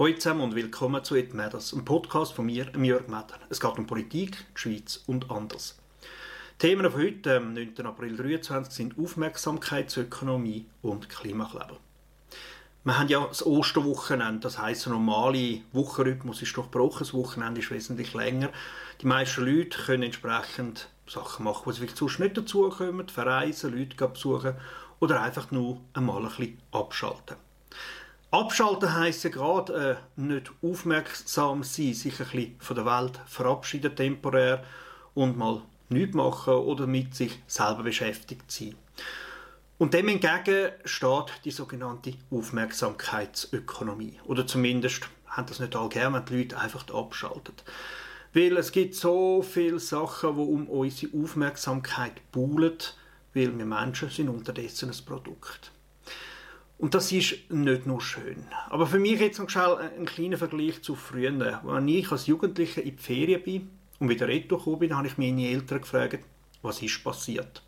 Hallo zusammen und willkommen zu «It Matters», einem Podcast von mir, Jörg Meder. Es geht um Politik, die Schweiz und anders. Themen von heute, am 9. April 2023, sind Aufmerksamkeitsökonomie und Klimakleber. Wir haben ja das Osterwochenende, das heisst, der normale Wochenrhythmus ist durchbrochen, das Wochenende ist wesentlich länger. Die meisten Leute können entsprechend Sachen machen, die sie vielleicht sonst nicht dazukommen, verreisen, Leute besuchen oder einfach nur einmal ein bisschen abschalten. Abschalten heisst gerade äh, nicht aufmerksam sein, sich ein bisschen von der Welt verabschieden temporär und mal nichts machen oder mit sich selber beschäftigt sein. Und dem entgegen steht die sogenannte Aufmerksamkeitsökonomie. Oder zumindest haben das nicht alle gerne, wenn die Leute einfach abschalten. Weil es gibt so viele Sachen, die um unsere Aufmerksamkeit buhlen, weil wir Menschen sind unterdessen ein Produkt. Und das ist nicht nur schön. Aber für mich jetzt noch schnell ein kleiner Vergleich zu früher. Als ich als Jugendlicher in die Ferien bin und wieder retour bin, habe ich meine Eltern gefragt, was ist passiert.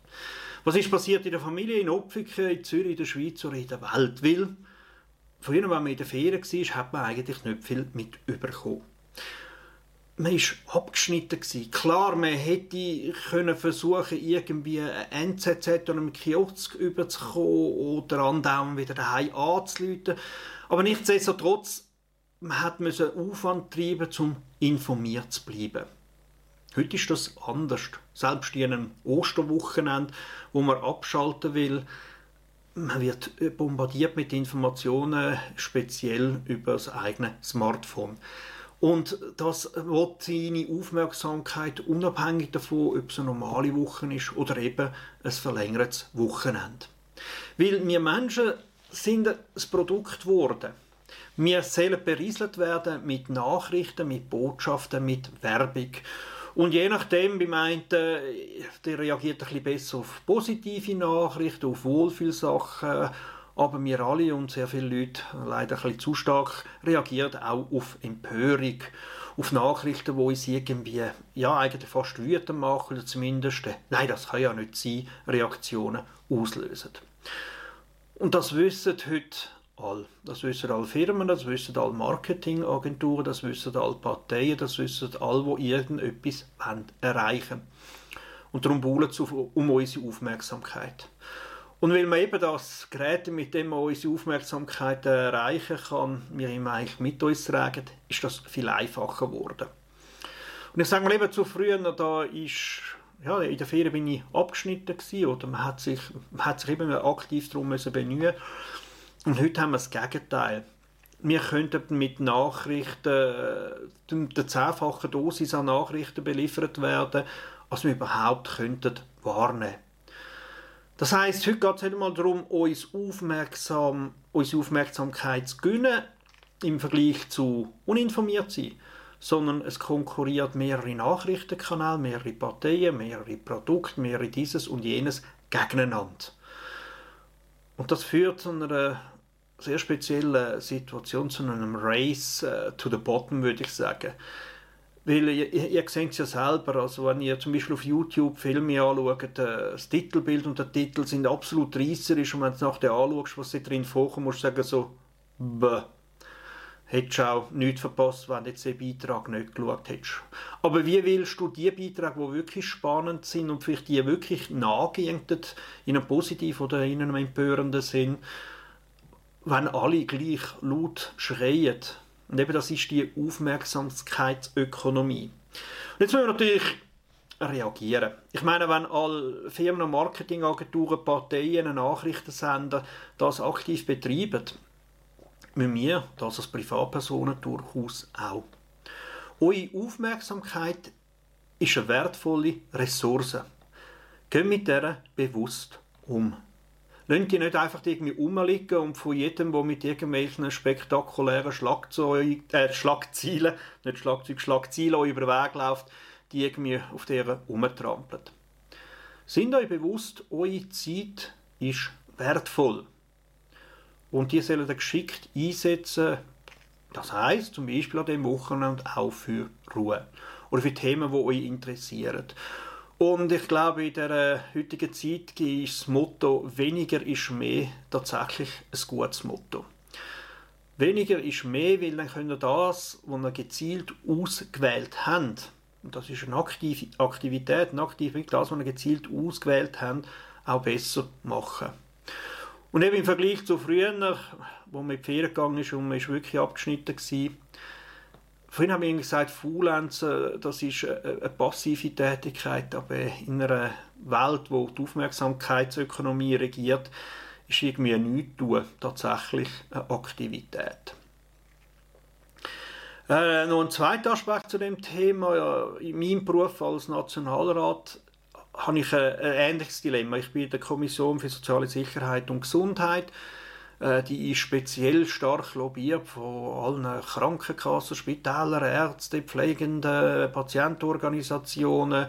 Was ist passiert in der Familie, in Opfiken, in Zürich, in der Schweiz oder in der Welt? Weil früher, wenn man in der Ferien war, hat man eigentlich nicht viel mit überkommen man war abgeschnitten. Gewesen. Klar, man hätte können versuchen irgendwie ein NZZ oder einen Kiosk überzukommen oder andauernd wieder daheim anzuleiten. Aber nichtsdestotrotz, man hat müssen Aufwand treiben, um informiert zu bleiben. Heute ist das anders. Selbst in einem Osterwochenende, wo man abschalten will, man wird bombardiert mit Informationen, speziell über das eigene Smartphone. Und das will seine Aufmerksamkeit unabhängig davon, ob es eine normale Woche ist oder eben ein verlängertes Wochenende. Weil wir Menschen sind ein Produkt geworden. Wir sollen berieselt werden mit Nachrichten, mit Botschaften, mit Werbung. Und je nachdem, wie meint, der reagiert ein bisschen besser auf positive Nachrichten, auf Wohlfühlsachen, aber wir alle und sehr viele Leute leider ein bisschen zu stark reagieren auch auf Empörung, auf Nachrichten, wo uns irgendwie ja eigentlich fast wütend machen oder zumindest, äh, nein, das kann ja nicht sein, Reaktionen auslösen. Und das wissen heute alle. Das wissen alle Firmen, das wissen alle Marketingagenturen, das wissen alle Parteien, das wissen alle, die irgendetwas erreichen wollen. Und darum buhlen sie um unsere Aufmerksamkeit. Und weil man eben das Gerät, mit dem man unsere Aufmerksamkeit erreichen kann, wir immer eigentlich mit uns tragen, ist das viel einfacher geworden. Und ich sage mal eben, zu früher, da ist, ja, in der Ferien bin ich abgeschnitten gewesen, oder man hat sich, man hat sich eben aktiv darum müssen bemühen. Und heute haben wir das Gegenteil. Wir könnten mit Nachrichten, der zehnfachen Dosis an Nachrichten beliefert werden, als wir überhaupt könnten wahrnehmen das heißt, heute geht es nicht einmal darum, uns aufmerksam, unsere Aufmerksamkeit zu gewinnen im Vergleich zu uninformiert sein, sondern es konkurriert mehrere Nachrichtenkanäle, mehrere Parteien, mehrere Produkte, mehrere dieses und jenes gegeneinander. Und das führt zu einer sehr speziellen Situation, zu einem Race uh, to the bottom, würde ich sagen. Weil ihr, ihr seht es ja selber, also wenn ihr zum Beispiel auf YouTube Filme anschaut, äh, das Titelbild und der Titel sind absolut reisserisch und wenn du nachher anschaust, was da drin vorkommt, musst du sagen so, bäh. Hättest du auch nichts verpasst, wenn du jetzt den Beitrag nicht geschaut hättest. Aber wie willst du die Beiträge, die wirklich spannend sind und vielleicht die wirklich nahegehen, in einem positiven oder in einem empörenden Sinn, wenn alle gleich laut schreien, und eben das ist die Aufmerksamkeitsökonomie. Und jetzt müssen wir natürlich reagieren. Ich meine, wenn alle Firmen und Marketingagenturen, Parteien, Nachrichtensender das aktiv betreiben, müssen wir das als Privatpersonen durchaus auch. Eure Aufmerksamkeit ist eine wertvolle Ressource. Geht mit der bewusst um. Lassen die nicht einfach irgendwie rumliegen und von jedem, der mit irgendwelchen spektakulären Schlagzeug, äh, Schlagzeilen, nicht Schlagzeug, Schlagzeilen über den Weg läuft, die irgendwie auf deren rumtrampelt. Sind euch bewusst, eure Zeit ist wertvoll. Und die sollen ihr geschickt einsetzen, das heißt zum Beispiel an dem Wochenende auch für Ruhe oder für Themen, die euch interessieren. Und ich glaube, in der heutigen Zeit ist das Motto weniger ist mehr tatsächlich ein gutes Motto. Weniger ist mehr, weil dann können das, was ihr gezielt ausgewählt habt, und das ist eine aktive Aktivität, eine aktive, das, was ihr gezielt ausgewählt habt, auch besser machen. Und eben im Vergleich zu früher, wo man in die Ferien gegangen ist und man ist wirklich abgeschnitten war, Vorhin haben wir gesagt, Faulenzen, das ist eine passive Tätigkeit, aber in einer Welt, wo die Aufmerksamkeitsökonomie regiert, ist irgendwie nichts tun, tatsächlich eine Aktivität. Äh, noch ein zweiter Aspekt zu dem Thema. In meinem Beruf als Nationalrat habe ich ein, ein ähnliches Dilemma. Ich bin in der Kommission für soziale Sicherheit und Gesundheit. Äh, die ist speziell stark lobbyiert von allen Krankenkassen, Spitäler, Ärzte, Pflegende, Patientenorganisationen,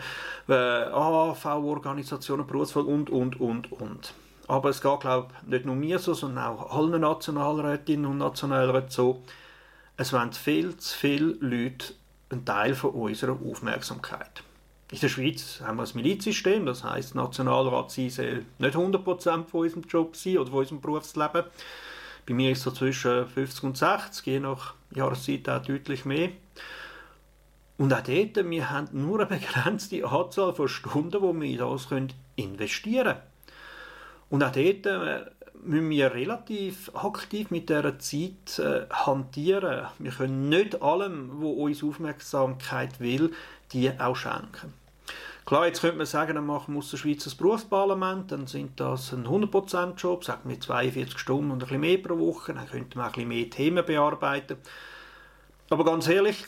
äh, AHV-Organisationen, Berufsvolk und, und, und, und. Aber es geht, glaube ich, nicht nur mir so, sondern auch allen Nationalrätinnen und Nationalräten so. Es wollen viel zu viele Leute einen Teil von unserer Aufmerksamkeit. In der Schweiz haben wir ein Milizsystem, das heißt Nationalrat sein soll nicht 100% von unserem Job sein oder von unserem Berufsleben. Bei mir ist es zwischen 50 und 60, je nach Jahreszeit auch deutlich mehr. Und auch dort, wir haben nur eine begrenzte Anzahl von Stunden, die wir in das investieren können. Und auch dort äh, müssen wir relativ aktiv mit dieser Zeit äh, hantieren. Wir können nicht allem, wo uns Aufmerksamkeit will, die auch schenken. Klar, jetzt könnte man sagen, dann machen wir aus der Schweiz ein Berufsparlament, dann sind das ein 100%-Job, sagen wir 42 Stunden und ein bisschen mehr pro Woche, dann könnte man ein bisschen mehr Themen bearbeiten. Aber ganz ehrlich,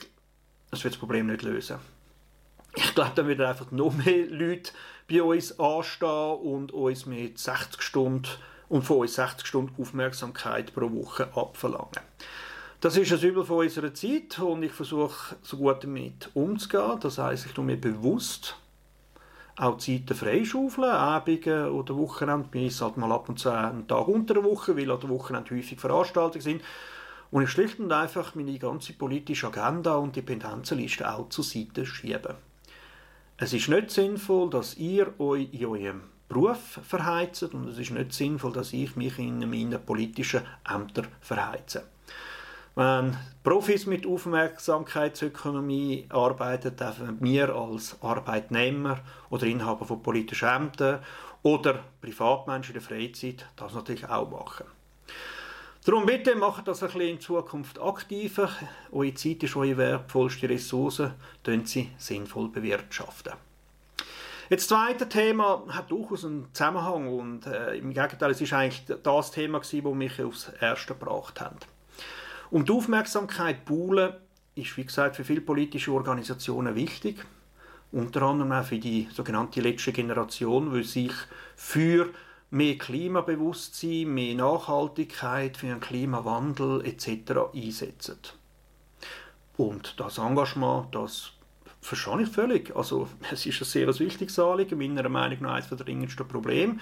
das wird das Problem nicht lösen. Ich glaube, dann wird einfach noch mehr Leute bei uns anstehen und uns mit 60 Stunden und von uns 60 Stunden Aufmerksamkeit pro Woche abverlangen. Das ist ein Übel von unserer Zeit und ich versuche so gut damit umzugehen. Das heißt, ich tue mir bewusst auch Zeiten freischaufeln, Abende oder Wochenende. Bei uns halt mal ab und zu einen Tag unter der Woche, weil an der Wochenende häufig Veranstaltungen sind. Und ich schlicht und einfach meine ganze politische Agenda und die Pendenzenliste auch zur Seite schiebe. Es ist nicht sinnvoll, dass ihr euch in eurem Beruf verheizt und es ist nicht sinnvoll, dass ich mich in meinen politischen Ämtern verheize. Wenn Profis mit Aufmerksamkeitsökonomie arbeiten, dürfen wir als Arbeitnehmer oder Inhaber von politischen Ämtern oder Privatmenschen in der Freizeit das natürlich auch machen. Darum bitte macht das ein bisschen in Zukunft aktiver. Eure Zeit ist eure wertvollste Ressource, können sie sinnvoll bewirtschaften. Jetzt das zweite Thema hat durchaus einen Zusammenhang und äh, im Gegenteil, es ist eigentlich das Thema das mich aufs Erste gebracht hat. Um die Aufmerksamkeit buhlen ist, wie gesagt, für viele politische Organisationen wichtig. Unter anderem auch für die sogenannte letzte Generation, die sich für mehr Klimabewusstsein, mehr Nachhaltigkeit, für einen Klimawandel etc. einsetzen. Und das Engagement, das verstehe ich völlig. Also es ist ein sehr wichtiges Anliegen, meiner Meinung nach eines der dringendsten Probleme.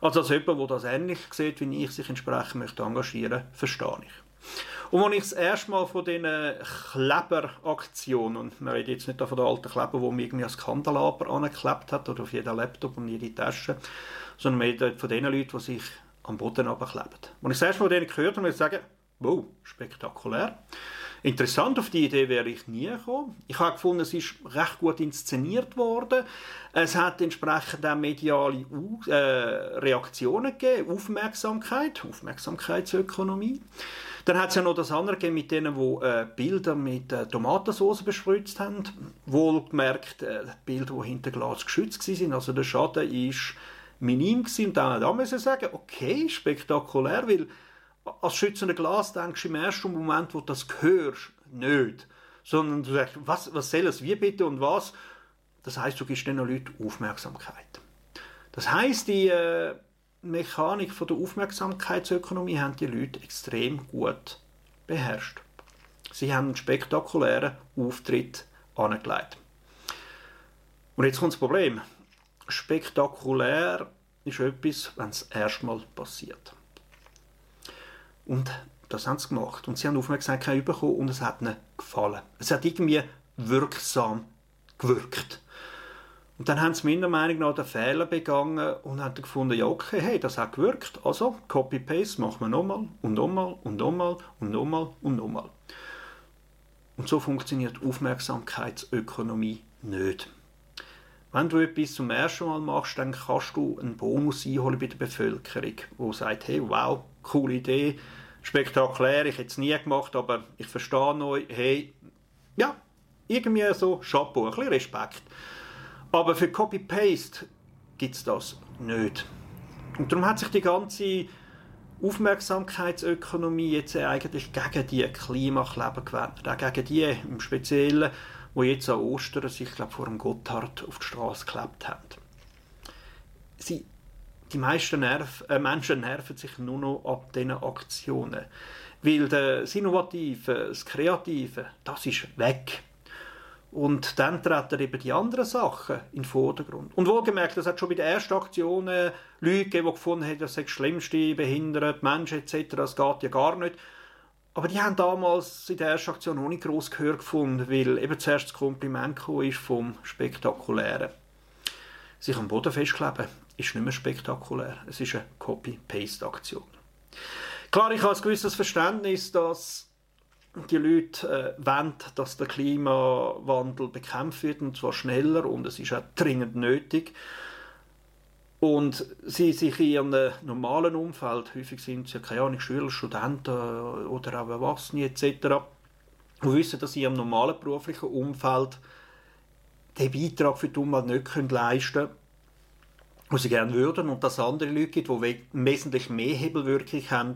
Also als jemand, der das ähnlich sieht, wie ich sich entsprechend möchte engagieren, verstehe ich. Und als ich das erste Mal von diesen Kleberaktionen, und man redet jetzt nicht von den alten Kleber, wo man irgendwie als Kandelaber angeklebt hat oder auf jeden Laptop und jede Tasche, sondern man redet von den Leuten, die sich am Boden abkleben. Als ich das erste Mal von denen gehört habe, muss ich sagen, wow, spektakulär. Interessant, auf die Idee wäre ich nie gekommen. Ich habe gefunden, es ist recht gut inszeniert worden. Es hat entsprechend auch mediale äh, Reaktionen gegeben, Aufmerksamkeit, Aufmerksamkeitsökonomie. Dann hat es ja noch das andere gegeben mit denen, die äh, Bilder mit äh, Tomatensauce bespritzt haben. Wohlgemerkt, äh, Bilder, die hinter Glas geschützt waren. Also der Schaden war minim gewesen. Und dann da müssen sagen, okay, spektakulär, weil als schützende Glas denkst du im ersten Moment, wo du das hörst, nicht. Sondern du sagst, was, was soll es, wie bitte und was? Das heißt, du gibst den Leuten Aufmerksamkeit. Das heißt, die äh, Mechanik von der Aufmerksamkeitsökonomie haben die Leute extrem gut beherrscht. Sie haben einen spektakulären Auftritt angelegt. Und jetzt kommt das Problem. Spektakulär ist etwas, wenn es erstmal passiert. Und das haben sie gemacht. Und sie haben Aufmerksamkeit bekommen und es hat ihnen gefallen. Es hat irgendwie wirksam gewirkt. Und dann haben sie meiner Meinung nach den Fehler begangen und haben gefunden, ja okay, hey, das hat gewirkt, also Copy-Paste machen wir nochmal und nochmal und nochmal und nochmal und nochmal. Und so funktioniert Aufmerksamkeitsökonomie nicht. Wenn du etwas zum ersten Mal machst, dann kannst du einen Bonus einholen bei der Bevölkerung, wo sagt, hey, wow, coole Idee, spektakulär, ich hätte es nie gemacht, aber ich verstehe euch, hey, ja, irgendwie so Chapeau, ein bisschen Respekt. Aber für Copy-Paste gibt es das nicht. Und darum hat sich die ganze Aufmerksamkeitsökonomie jetzt eigentlich gegen die Klimakleber gewendet. Auch gegen die im Speziellen, die jetzt an Ostern sich glaub, vor dem Gotthard auf die Straße geklebt haben. Sie, die meisten Nerv, äh, Menschen nerven sich nur noch ab diesen Aktionen. Weil das Innovative, das Kreative, das ist weg. Und dann treten eben die anderen Sachen in den Vordergrund. Und wohlgemerkt, das hat schon bei den ersten Aktionen Leute gegeben, die gefunden haben, das sei das Schlimmste, behindert, Menschen etc., das geht ja gar nicht. Aber die haben damals in der ersten Aktion auch nicht gross Gehör gefunden, weil eben zuerst das Kompliment ist vom Spektakulären. Sich am Boden festkleben ist nicht mehr spektakulär. Es ist eine Copy-Paste-Aktion. Klar, ich habe ein gewisses Verständnis, dass die Leute äh, wollen, dass der Klimawandel bekämpft wird, und zwar schneller, und es ist auch dringend nötig. Und sie sich in ihrem normalen Umfeld, häufig sind sie, keine Ahnung, Schüler, Studenten oder auch Erwachsene etc., und wissen, dass sie ihrem normalen beruflichen Umfeld den Beitrag für die Umwelt nicht leisten können, was sie gerne würden, und dass es andere Leute gibt, die wesentlich mehr Hebelwirkung haben,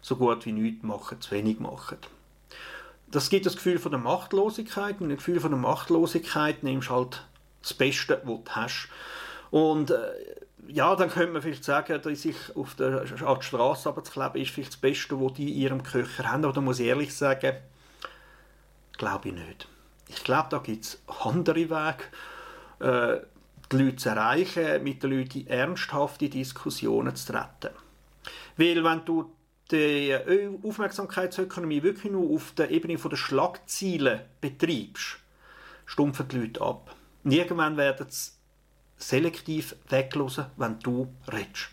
so gut wie nichts machen, zu wenig machen das gibt das Gefühl von der Machtlosigkeit. Und ein Gefühl von der Machtlosigkeit nimmst halt das Beste, was du hast. Und äh, ja, dann könnte man vielleicht sagen, dass sich auf der, an die Straße abzukleben, ist vielleicht das Beste, was die in ihrem Köcher haben. Aber da muss ich ehrlich sagen, glaube ich nicht. Ich glaube, da gibt es andere Wege, äh, die Leute zu erreichen, mit den Leuten in ernsthafte Diskussionen zu treten. Weil wenn du die Aufmerksamkeitsökonomie wirklich nur auf der Ebene der Schlagziele betreibst, stumpfen die Leute ab. Und irgendwann werden sie selektiv weglosen, wenn du redest.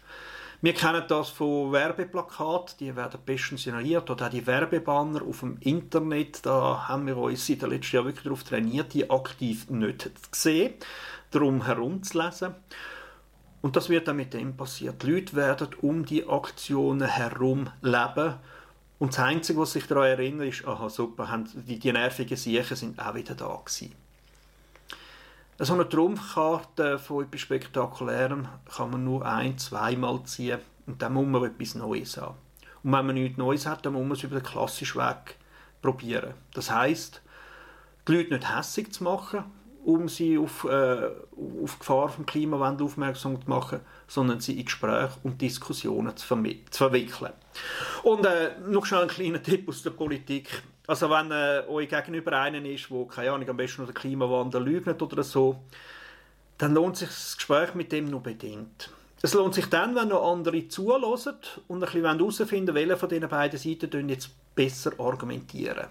Wir kennen das von Werbeplakaten, die werden bestens signaliert, oder auch die Werbebanner auf dem Internet, da haben wir uns in den letzten Jahren wirklich darauf trainiert, die aktiv nicht zu sehen, darum herumzulesen. Und das wird dann mit dem passiert. Die Leute werden um die Aktionen herum leben. Und das Einzige, was sich daran erinnert, ist, aha, super, die, die nervigen Siechen sind auch wieder da gewesen. So eine Trumpfkarte von etwas Spektakulärem kann man nur ein-, zweimal ziehen und dann muss man etwas Neues haben. Und wenn man nichts Neues hat, dann muss man es über den klassischen Weg probieren. Das heißt, die Leute nicht hässig zu machen, um sie auf, äh, auf Gefahr vom Klimawandel aufmerksam zu machen, sondern sie in Gespräche und Diskussionen zu, zu verwickeln. Und äh, noch schnell ein kleiner Tipp aus der Politik. Also wenn äh, euch gegenüber einen ist, wo keine Ahnung, am besten noch den Klimawandel lügt oder so, dann lohnt sich das Gespräch mit dem nur bedingt. Es lohnt sich dann, wenn noch andere zulassen und ein bisschen herausfinden welche von diesen beiden Seiten jetzt besser argumentieren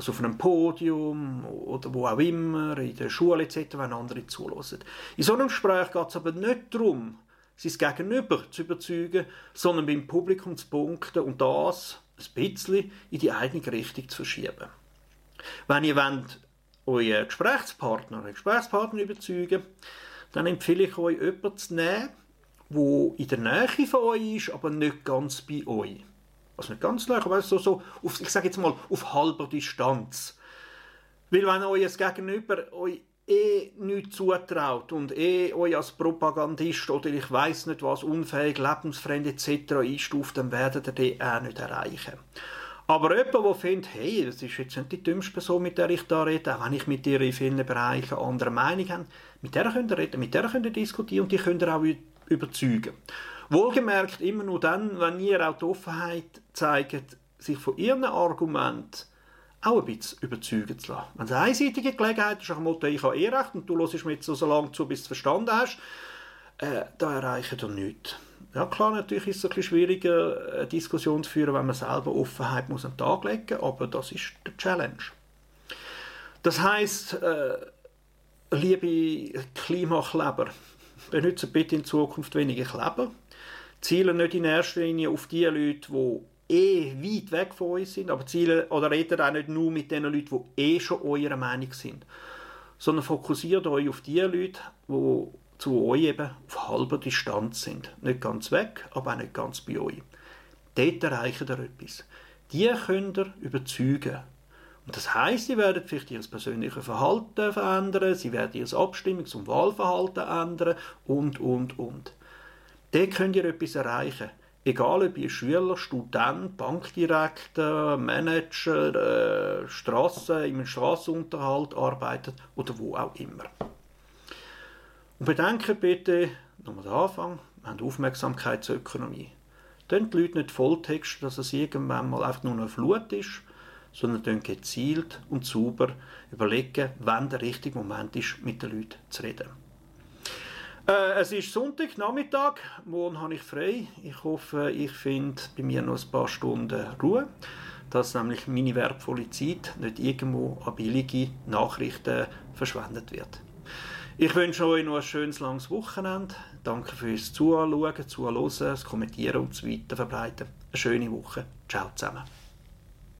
also auf einem Podium oder wo auch immer, in der Schule etc., wenn andere zulassen. In so einem Gespräch geht es aber nicht darum, sein Gegenüber zu überzeugen, sondern beim Publikum zu punkten und das ein bisschen in die eigene Richtung zu verschieben. Wenn ihr wollt, euren Gesprächspartner, euren Gesprächspartner überzeugen, dann empfehle ich euch, jemanden zu nehmen, der in der Nähe von euch ist, aber nicht ganz bei euch also nicht ganz nah, aber so, so auf, ich sage jetzt mal, auf halber Distanz. Weil wenn euer Gegenüber euch eh nichts zutraut und eh euch als Propagandist oder ich weiß nicht was, unfähig, lebensfremd etc. einstuft, dann werdet ihr den auch nicht erreichen. Aber jemand, der findet, hey, das ist jetzt nicht die dümmste Person, mit der ich da rede, auch wenn ich mit ihr in vielen Bereichen andere Meinung habe, mit der könnt ihr reden, mit der könnt ihr diskutieren und die könnt ihr auch überzeugen. Wohlgemerkt immer nur dann, wenn ihr auch die Offenheit zeigt, sich von ihren Argumenten auch ein bisschen überzeugen zu lassen. Wenn es eine einseitige Gelegenheit ist, nach dem Motto, ich habe eh recht und du hörst mir jetzt so lange zu, bis du es verstanden hast, äh, da erreichen wir nichts. Ja klar, natürlich ist es ein bisschen schwieriger, eine Diskussion zu führen, wenn man selber Offenheit muss an den Tag legen muss, aber das ist die Challenge. Das heißt, äh, liebe Klimakleber, benutzt bitte in Zukunft weniger Kleber. Zielen nicht in erster Linie auf die Leute, die eh weit weg von uns sind, aber zielen oder redet auch nicht nur mit den Leuten, die eh schon eurer Meinung sind, sondern fokussiert euch auf die Leute, die zu euch eben auf halber Distanz sind. Nicht ganz weg, aber auch nicht ganz bei euch. Dort erreichen ihr etwas. Die könnt ihr überzeugen. Und das heißt, sie werden vielleicht ihr persönliches Verhalten verändern, sie werden ihr Abstimmungs- und Wahlverhalten ändern und, und, und. Dort könnt ihr etwas erreichen. Egal ob ihr Schüler, Student, Bankdirektor, Manager, äh, Strasse, im Strassenunterhalt arbeitet oder wo auch immer. Und bedenkt bitte, nochmal der Anfang, wir haben Aufmerksamkeitsökonomie. Dann die Leute nicht Volltext, dass es irgendwann mal einfach nur eine Flut ist, sondern dann gezielt und sauber überlegen, wann der richtige Moment ist, mit den Leuten zu reden. Äh, es ist Sonntag, Nachmittag. Morgen habe ich frei. Ich hoffe, ich finde bei mir noch ein paar Stunden Ruhe, dass nämlich meine wertvolle Zeit nicht irgendwo an billige Nachrichten verschwendet wird. Ich wünsche euch noch ein schönes langes Wochenende. Danke fürs Zuschauen, Zuhören, das Kommentieren und das Weiterverbreiten. Eine schöne Woche. Ciao zusammen.